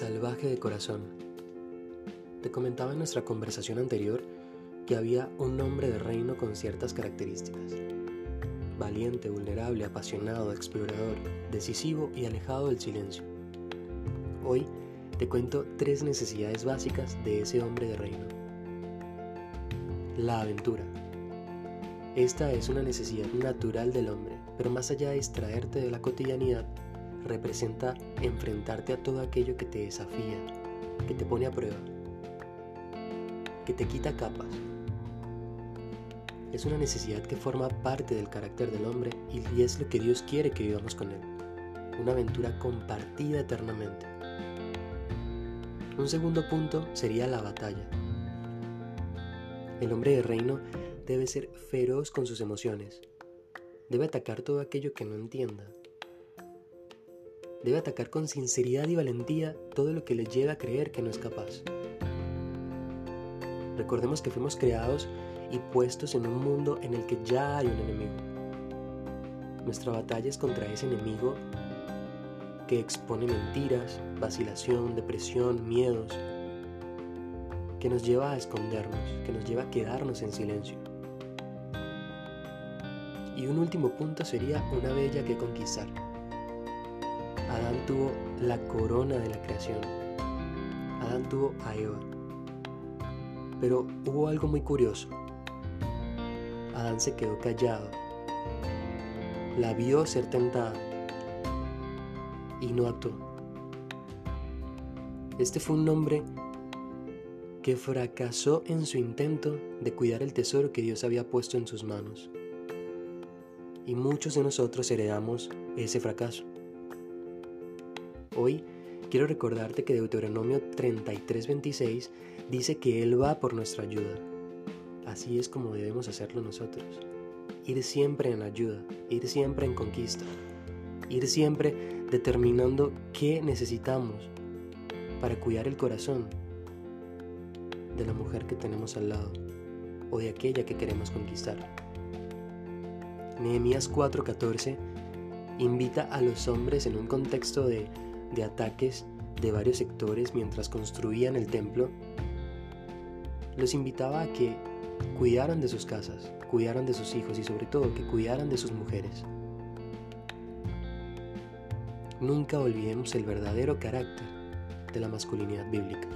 Jorge de Corazón. Te comentaba en nuestra conversación anterior que había un hombre de reino con ciertas características. Valiente, vulnerable, apasionado, explorador, decisivo y alejado del silencio. Hoy te cuento tres necesidades básicas de ese hombre de reino. La aventura. Esta es una necesidad natural del hombre, pero más allá de distraerte de la cotidianidad, representa enfrentarte a todo aquello que te desafía, que te pone a prueba, que te quita capas. Es una necesidad que forma parte del carácter del hombre y es lo que Dios quiere que vivamos con Él. Una aventura compartida eternamente. Un segundo punto sería la batalla. El hombre de reino debe ser feroz con sus emociones. Debe atacar todo aquello que no entienda, debe atacar con sinceridad y valentía todo lo que le lleva a creer que no es capaz. Recordemos que fuimos creados y puestos en un mundo en el que ya hay un enemigo. Nuestra batalla es contra ese enemigo que expone mentiras, vacilación, depresión, miedos, que nos lleva a escondernos, que nos lleva a quedarnos en silencio. Y un último punto sería una bella que conquistar. Tuvo la corona de la creación. Adán tuvo a Eva. Pero hubo algo muy curioso. Adán se quedó callado. La vio ser tentada y no actuó. Este fue un hombre que fracasó en su intento de cuidar el tesoro que Dios había puesto en sus manos. Y muchos de nosotros heredamos ese fracaso. Hoy quiero recordarte que Deuteronomio 33:26 dice que Él va por nuestra ayuda. Así es como debemos hacerlo nosotros. Ir siempre en ayuda, ir siempre en conquista, ir siempre determinando qué necesitamos para cuidar el corazón de la mujer que tenemos al lado o de aquella que queremos conquistar. Nehemías 4:14 invita a los hombres en un contexto de de ataques de varios sectores mientras construían el templo, los invitaba a que cuidaran de sus casas, cuidaran de sus hijos y sobre todo que cuidaran de sus mujeres. Nunca olvidemos el verdadero carácter de la masculinidad bíblica.